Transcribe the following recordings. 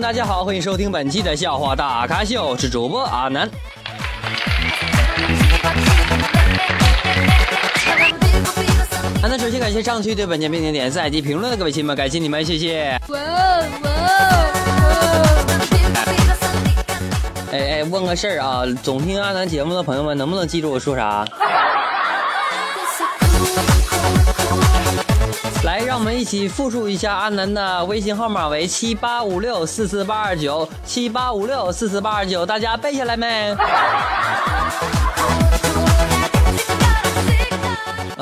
大家好，欢迎收听本期的笑话大咖秀，是主播阿南。阿南首先感谢上期对本节目点赞及评论的各位亲们，感谢你们，谢谢。哎哎，问个事儿啊，总听阿南节目的朋友们，能不能记住我说啥？来，让我们一起复述一下阿南的微信号码为七八五六四四八二九七八五六四四八二九，大家背下来没？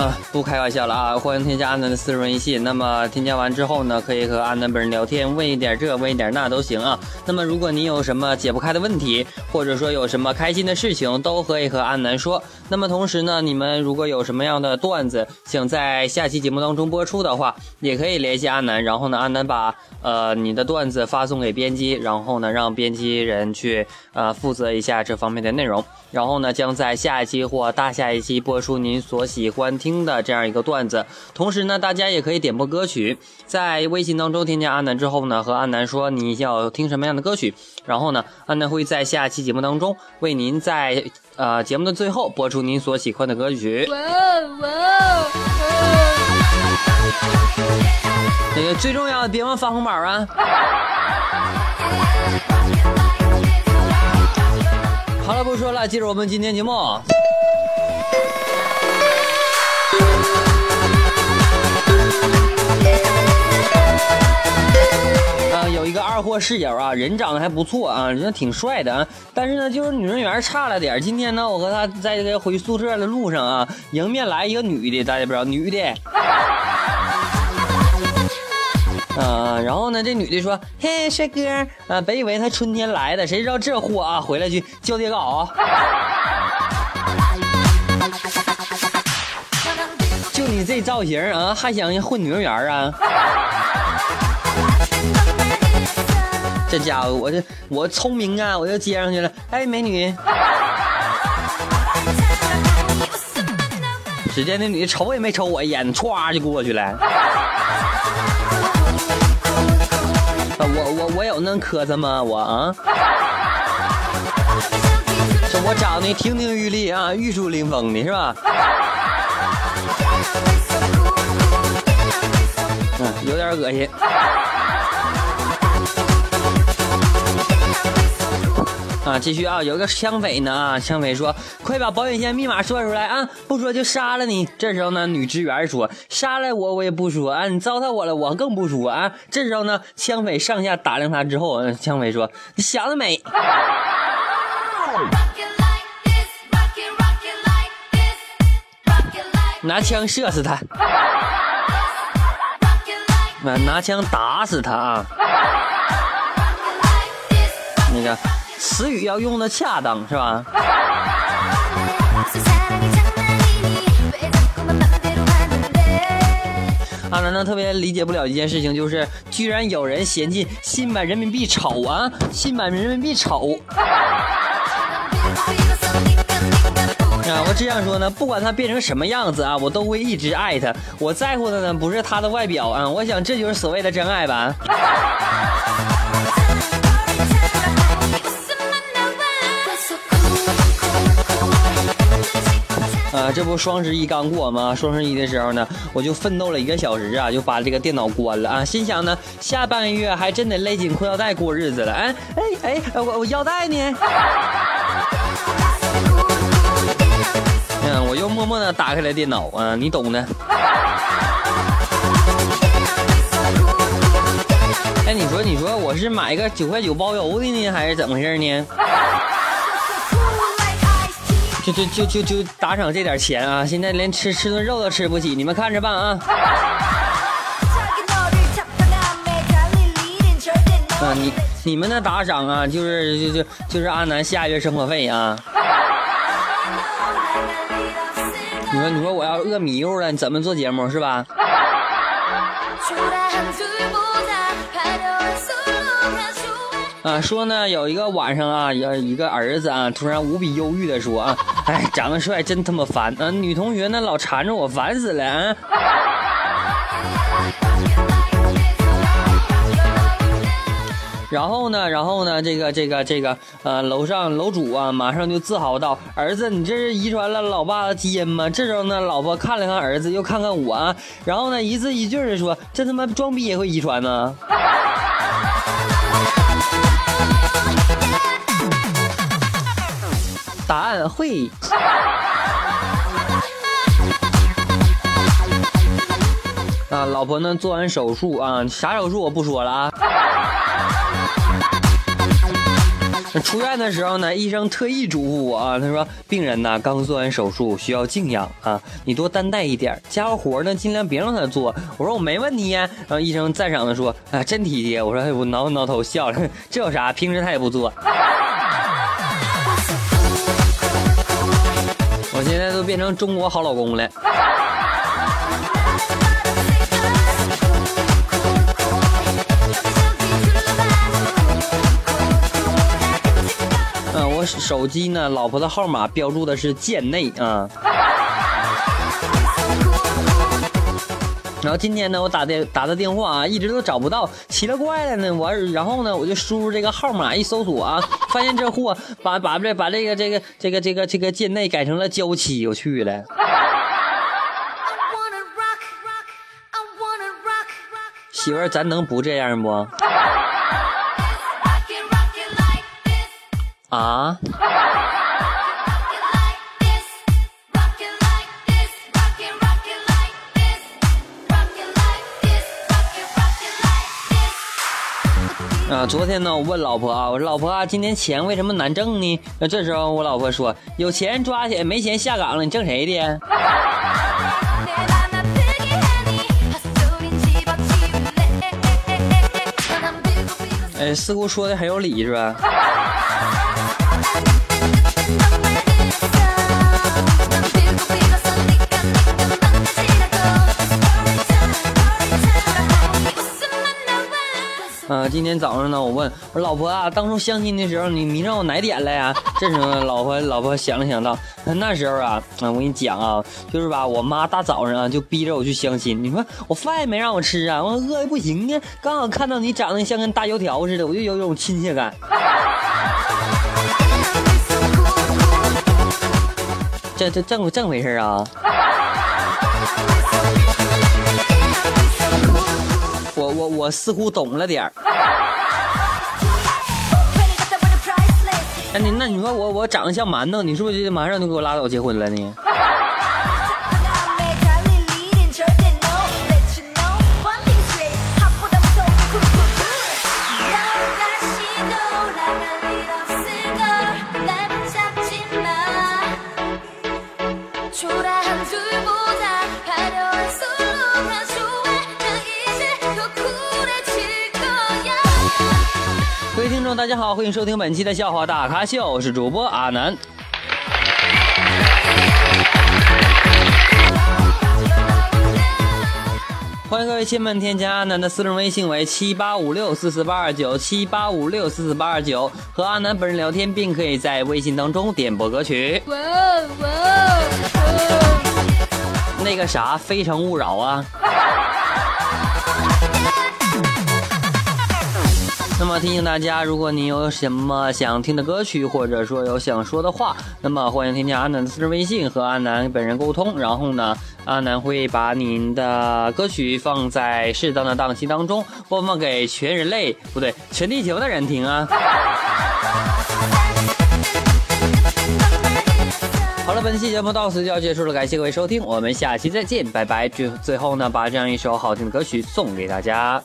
啊，不开玩笑了啊！欢迎添加阿南的私人微信。那么添加完之后呢，可以和阿南本人聊天，问一点这，问一点那都行啊。那么如果你有什么解不开的问题，或者说有什么开心的事情，都可以和阿南说。那么同时呢，你们如果有什么样的段子想在下期节目当中播出的话，也可以联系阿南。然后呢，阿南把呃你的段子发送给编辑，然后呢让编辑人去呃负责一下这方面的内容。然后呢，将在下一期或大下一期播出您所喜欢听的这样一个段子。同时呢，大家也可以点播歌曲，在微信当中添加阿南之后呢，和阿南说你要听什么样的歌曲。然后呢，阿南会在下期节目当中为您在呃节目的最后播出您所喜欢的歌曲。哇哇！那个最重要的，别忘发红包啊！好了，不说了，进入我们今天节目。啊，有一个二货室友啊，人长得还不错啊，人挺帅的啊，但是呢，就是女人缘差了点。今天呢，我和他在这个回宿舍的路上啊，迎面来一个女的，大家不知道女的。啊，然后呢，这女的说：“嘿，帅哥，啊，本以为他春天来的，谁知道这货啊，回来去叫爹搞，就你这造型啊，还想混女人缘啊？这家伙，我这我聪明啊，我又接上去了。哎，美女，只见那女的瞅也没瞅我一眼，歘就过去了。”我我我有那磕碜吗？我啊，这我长得亭亭玉立啊，玉树临风的是吧？嗯，有点恶心。啊，继续啊，有个枪匪呢啊，枪匪说：“快把保险箱密码说出来啊，不说就杀了你。”这时候呢，女职员说：“杀了我我也不说啊，你糟蹋我了我更不说啊。”这时候呢，枪匪上下打量他之后，枪匪说：“你想得美！”拿枪射死他，拿枪打死他啊！那个。词语要用的恰当，是吧？阿南呢特别理解不了一件事情，就是居然有人嫌弃新版人民币丑啊，新版人民币丑。啊，我只想说呢，不管它变成什么样子啊，我都会一直爱它。我在乎的呢不是它的外表啊，我想这就是所谓的真爱吧。啊，这不双十一刚过吗？双十一的时候呢，我就奋斗了一个小时啊，就把这个电脑关了啊。心想呢，下半个月还真得勒紧裤腰带过日子了。哎哎哎，我我腰带呢？嗯，我又默默的打开了电脑啊，你懂的。哎，你说你说我是买个九块九包邮的呢，还是怎么回事呢？就就就就就打赏这点钱啊！现在连吃吃顿肉都吃不起，你们看着办啊！啊，你你们的打赏啊，就是就就就是阿南下月生活费啊！你说你说我要饿迷糊了，你怎么做节目是吧？啊，说呢，有一个晚上啊，有一个儿子啊，突然无比忧郁的说啊，哎，长得帅真他妈烦啊，女同学呢老缠着我，烦死了啊。然后呢，然后呢，这个这个这个呃，楼上楼主啊，马上就自豪道：“儿子，你这是遗传了老爸的基因吗？”这时候呢，老婆看了看儿子，又看看我，啊，然后呢，一字一句的说：“这他妈装逼也会遗传呢？”会。啊，老婆呢？做完手术啊，啥手术我不说了啊。出院的时候呢，医生特意嘱咐我啊，他说病人呢刚做完手术，需要静养啊，你多担待一点，家务活呢尽量别让他做。我说我没问题呀。然后医生赞赏的说啊，真体贴。我说我挠挠头笑了，这有啥？平时他也不做。变成中国好老公了。嗯我手机呢，老婆的号码标注的是贱内啊。然后今天呢，我打的打的电话啊，一直都找不到，奇了怪了呢。我然后呢，我就输入这个号码，一搜索啊，发现这货把把这把这个这个这个这个这个贱内改成了娇妻，我去了。媳妇儿，咱能不这样不？啊！啊，昨天呢，我问老婆啊，我说老婆啊，今天钱为什么难挣呢？那这时候我老婆说，有钱抓起来，没钱下岗了，你挣谁的？哎，似乎说的很有理，是吧？啊，今天早上呢，我问我老婆啊，当初相亲的时候，你迷上我哪点了呀？这时候，老婆老婆想了想到，那时候啊，啊，我跟你讲啊，就是吧，我妈大早上啊就逼着我去相亲，你说我饭也没让我吃啊，我饿的不行啊，刚好看到你长得像跟大油条似的，我就有一种亲切感。这这正正回事啊？我似乎懂了点儿。哎，你那你说我我长得像馒头，你是不是马上就给我拉倒结婚了呢？大家好，欢迎收听本期的笑话大咖秀，我是主播阿南。欢迎各位亲们添加阿南的私人微信为七八五六四四八二九七八五六四四八二九，和阿南本人聊天，并可以在微信当中点播歌曲。哇哇！那个啥，非诚勿扰啊！那么提醒大家，如果您有什么想听的歌曲，或者说有想说的话，那么欢迎添加阿南的私人微信和阿南本人沟通。然后呢，阿南会把您的歌曲放在适当的档期当中播放给全人类，不对，全地球的人听啊。好了，本期节目到此就要结束了，感谢各位收听，我们下期再见，拜拜。最最后呢，把这样一首好听的歌曲送给大家。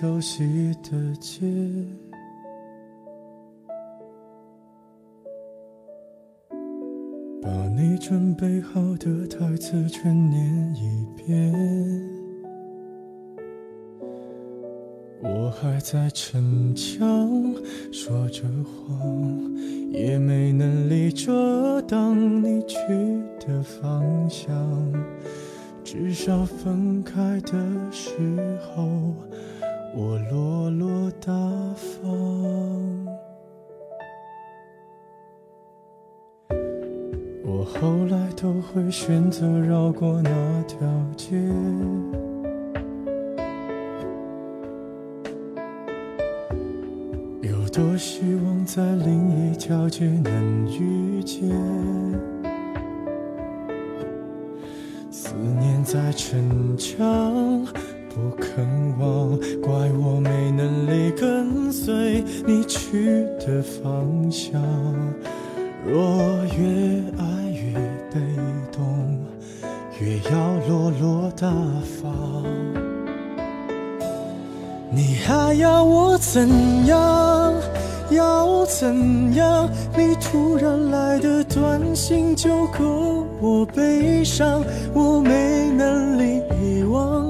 熟悉的街，把你准备好的台词全念一遍。我还在逞强，说着谎，也没能力遮挡你去的方向。至少分开的时候，我落落大方。我后来都会选择绕过那条街。有多希望在另一条街能遇见？思念在逞强不肯忘，怪我没能力跟随你去的方向。若越爱越被动，越要落落大方。你还要我怎样？要怎样？你突然来的短信就够我悲伤，我没能力遗忘，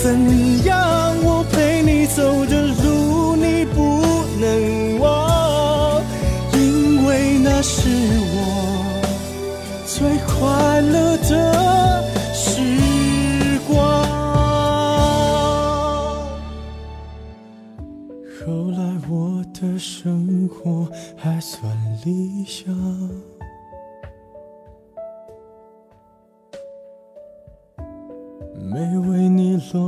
怎样，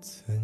怎